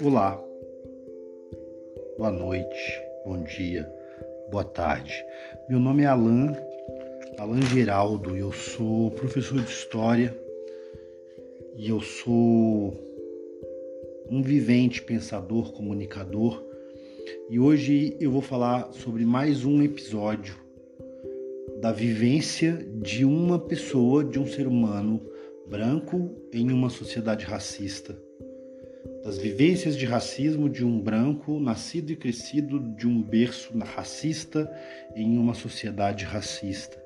Olá, boa noite, bom dia, boa tarde. Meu nome é Alan, Alan Geraldo, eu sou professor de História e eu sou um vivente pensador, comunicador e hoje eu vou falar sobre mais um episódio da vivência de uma pessoa, de um ser humano branco em uma sociedade racista das vivências de racismo de um branco nascido e crescido de um berço racista em uma sociedade racista.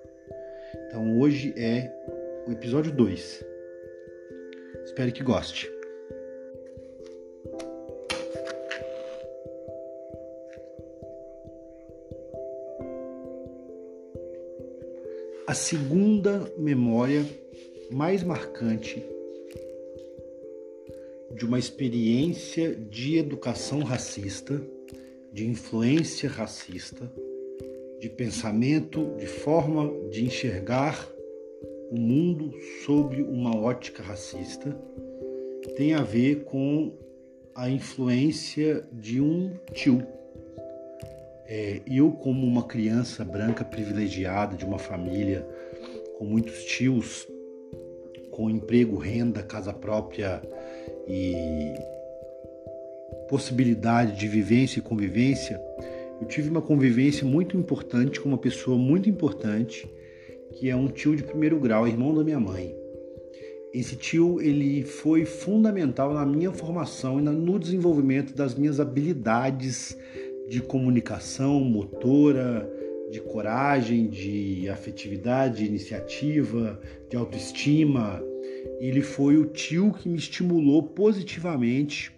Então hoje é o episódio 2. Espero que goste. A segunda memória mais marcante de uma experiência de educação racista, de influência racista, de pensamento, de forma de enxergar o mundo sob uma ótica racista, tem a ver com a influência de um tio. É, eu, como uma criança branca privilegiada de uma família com muitos tios, com emprego, renda, casa própria e possibilidade de vivência e convivência, eu tive uma convivência muito importante com uma pessoa muito importante, que é um tio de primeiro grau, irmão da minha mãe. Esse tio ele foi fundamental na minha formação e no desenvolvimento das minhas habilidades de comunicação motora, de coragem, de afetividade, de iniciativa, de autoestima, ele foi o tio que me estimulou positivamente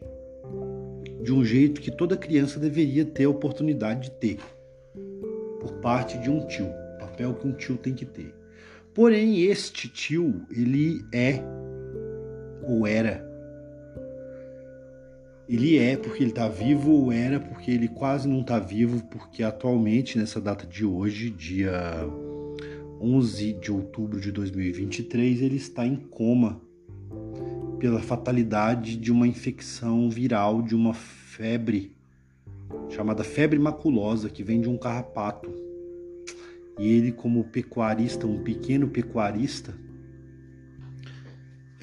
de um jeito que toda criança deveria ter a oportunidade de ter, por parte de um tio, papel que um tio tem que ter. Porém, este tio, ele é ou era ele é porque ele está vivo ou era porque ele quase não está vivo, porque atualmente, nessa data de hoje, dia 11 de outubro de 2023, ele está em coma pela fatalidade de uma infecção viral de uma febre chamada febre maculosa que vem de um carrapato. E ele, como pecuarista, um pequeno pecuarista,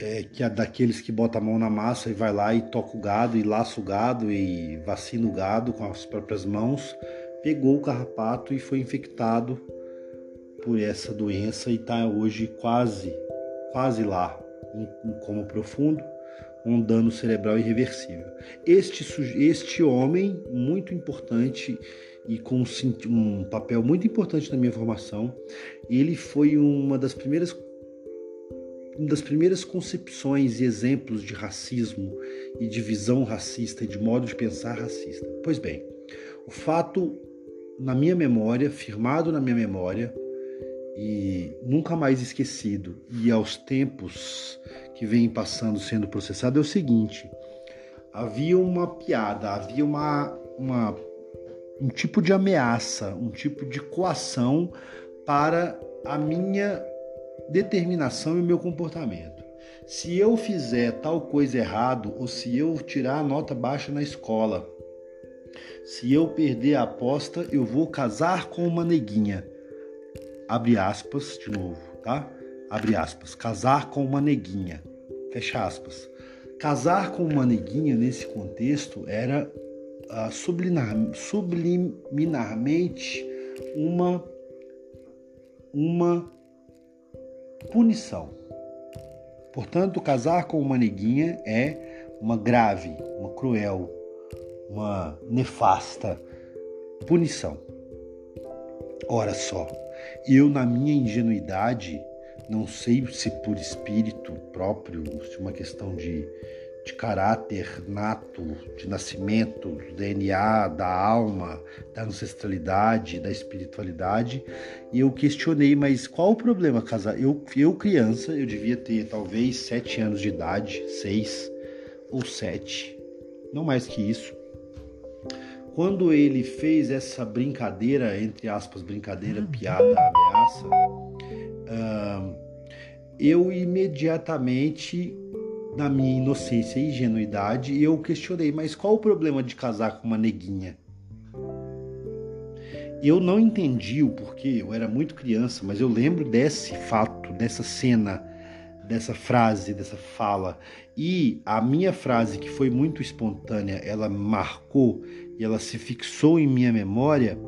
é, que é daqueles que bota a mão na massa e vai lá e toca o gado e laça o gado e vacina o gado com as próprias mãos, pegou o carrapato e foi infectado por essa doença e está hoje quase, quase lá, em, em coma profundo, um dano cerebral irreversível. Este, este homem, muito importante e com um papel muito importante na minha formação, ele foi uma das primeiras uma das primeiras concepções e exemplos de racismo e de visão racista e de modo de pensar racista. Pois bem, o fato na minha memória, firmado na minha memória, e nunca mais esquecido, e aos tempos que vem passando sendo processado, é o seguinte: havia uma piada, havia uma, uma, um tipo de ameaça, um tipo de coação para a minha determinação e o meu comportamento. Se eu fizer tal coisa errado, ou se eu tirar a nota baixa na escola, se eu perder a aposta, eu vou casar com uma neguinha abre aspas de novo, tá? Abre aspas, casar com uma neguinha, fecha aspas. Casar com uma neguinha nesse contexto era uh, subliminar, subliminarmente uma uma punição. Portanto, casar com uma neguinha é uma grave, uma cruel, uma nefasta punição. Ora só, eu, na minha ingenuidade, não sei se por espírito próprio, se uma questão de, de caráter nato, de nascimento, do DNA, da alma, da ancestralidade, da espiritualidade, e eu questionei, mas qual o problema casar? Eu, eu criança, eu devia ter talvez sete anos de idade, seis ou sete, não mais que isso. quando ele fez essa brincadeira, entre aspas, brincadeira, piada, ameaça, uh, eu imediatamente, na minha inocência e ingenuidade, eu questionei, mas qual o problema de casar com uma neguinha? Eu não entendi o porquê, eu era muito criança, mas eu lembro desse fato, dessa cena, dessa frase, dessa fala. E a minha frase, que foi muito espontânea, ela marcou e ela se fixou em minha memória,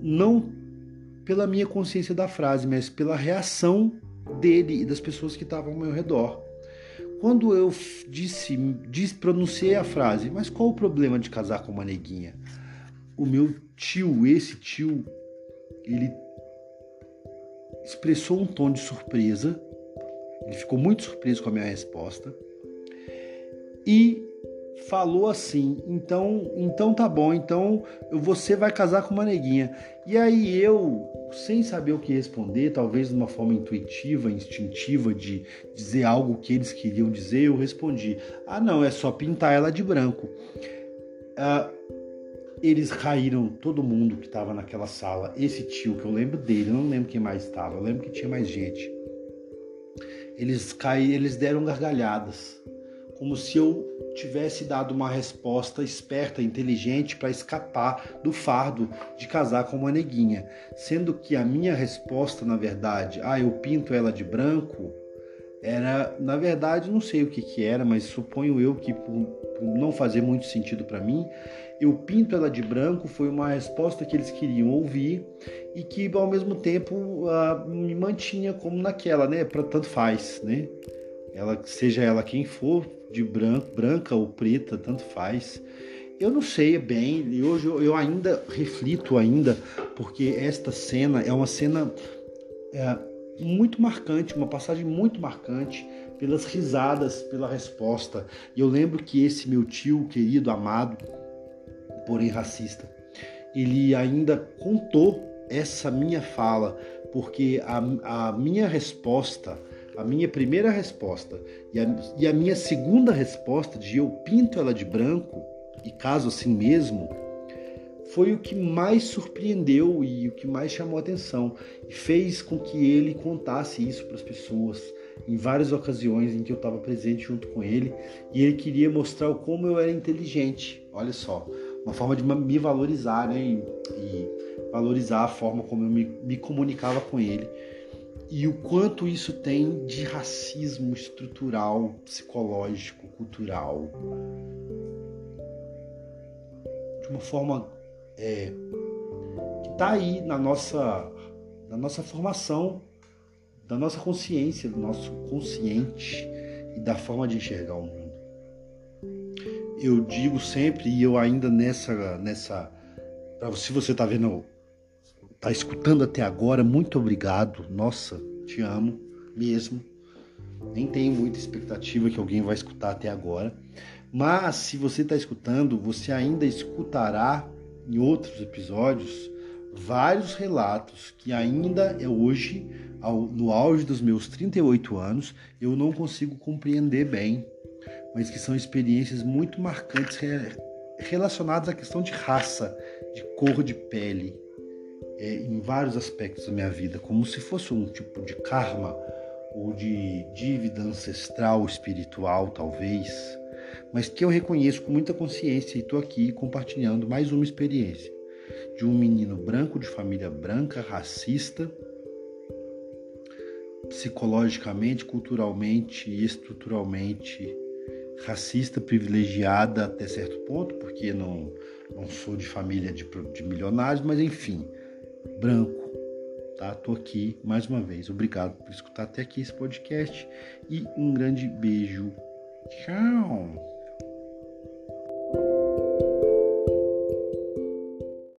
não pela minha consciência da frase, mas pela reação dele e das pessoas que estavam ao meu redor. Quando eu disse, disse, pronunciei a frase, mas qual o problema de casar com uma neguinha? O meu tio, esse tio, ele expressou um tom de surpresa, ele ficou muito surpreso com a minha resposta e falou assim: então, então tá bom, então você vai casar com uma neguinha. E aí eu, sem saber o que responder, talvez de uma forma intuitiva, instintiva de dizer algo que eles queriam dizer, eu respondi: ah, não, é só pintar ela de branco. Ah, eles caíram todo mundo que estava naquela sala. Esse tio que eu lembro dele, eu não lembro quem mais estava, eu lembro que tinha mais gente. Eles caíram, eles deram gargalhadas como se eu tivesse dado uma resposta esperta, inteligente para escapar do fardo de casar com uma neguinha, sendo que a minha resposta, na verdade, ah, eu pinto ela de branco, era, na verdade, não sei o que que era, mas suponho eu que por, por não fazer muito sentido para mim, eu pinto ela de branco foi uma resposta que eles queriam ouvir e que ao mesmo tempo uh, me mantinha como naquela, né? Para tanto faz, né? Ela seja ela quem for, de branco, branca ou preta, tanto faz. Eu não sei bem, e hoje eu, ainda reflito ainda, porque esta cena é uma cena é, muito marcante, uma passagem muito marcante pelas risadas, pela resposta. E eu lembro que esse meu tio querido, amado, porém racista, ele ainda contou essa minha fala, porque a, a minha resposta a minha primeira resposta e a, e a minha segunda resposta de eu pinto ela de branco, e caso assim mesmo, foi o que mais surpreendeu e o que mais chamou atenção e fez com que ele contasse isso para as pessoas em várias ocasiões em que eu estava presente junto com ele e ele queria mostrar como eu era inteligente. Olha só, uma forma de me valorizar né? e, e valorizar a forma como eu me, me comunicava com ele e o quanto isso tem de racismo estrutural, psicológico, cultural. De uma forma é, que está aí na nossa, na nossa formação, da nossa consciência, do nosso consciente e da forma de enxergar o mundo. Eu digo sempre, e eu ainda nessa. nessa se você está vendo está escutando até agora, muito obrigado. Nossa, te amo mesmo. Nem tenho muita expectativa que alguém vai escutar até agora. Mas se você está escutando, você ainda escutará em outros episódios vários relatos que ainda é hoje, no auge dos meus 38 anos, eu não consigo compreender bem, mas que são experiências muito marcantes relacionadas à questão de raça, de cor de pele, é, em vários aspectos da minha vida, como se fosse um tipo de karma ou de dívida ancestral, espiritual, talvez, mas que eu reconheço com muita consciência e estou aqui compartilhando mais uma experiência de um menino branco de família branca, racista, psicologicamente, culturalmente e estruturalmente racista, privilegiada até certo ponto, porque não, não sou de família de, de milionários, mas enfim, branco. Tá? Tô aqui mais uma vez. Obrigado por escutar até aqui esse podcast e um grande beijo. Tchau.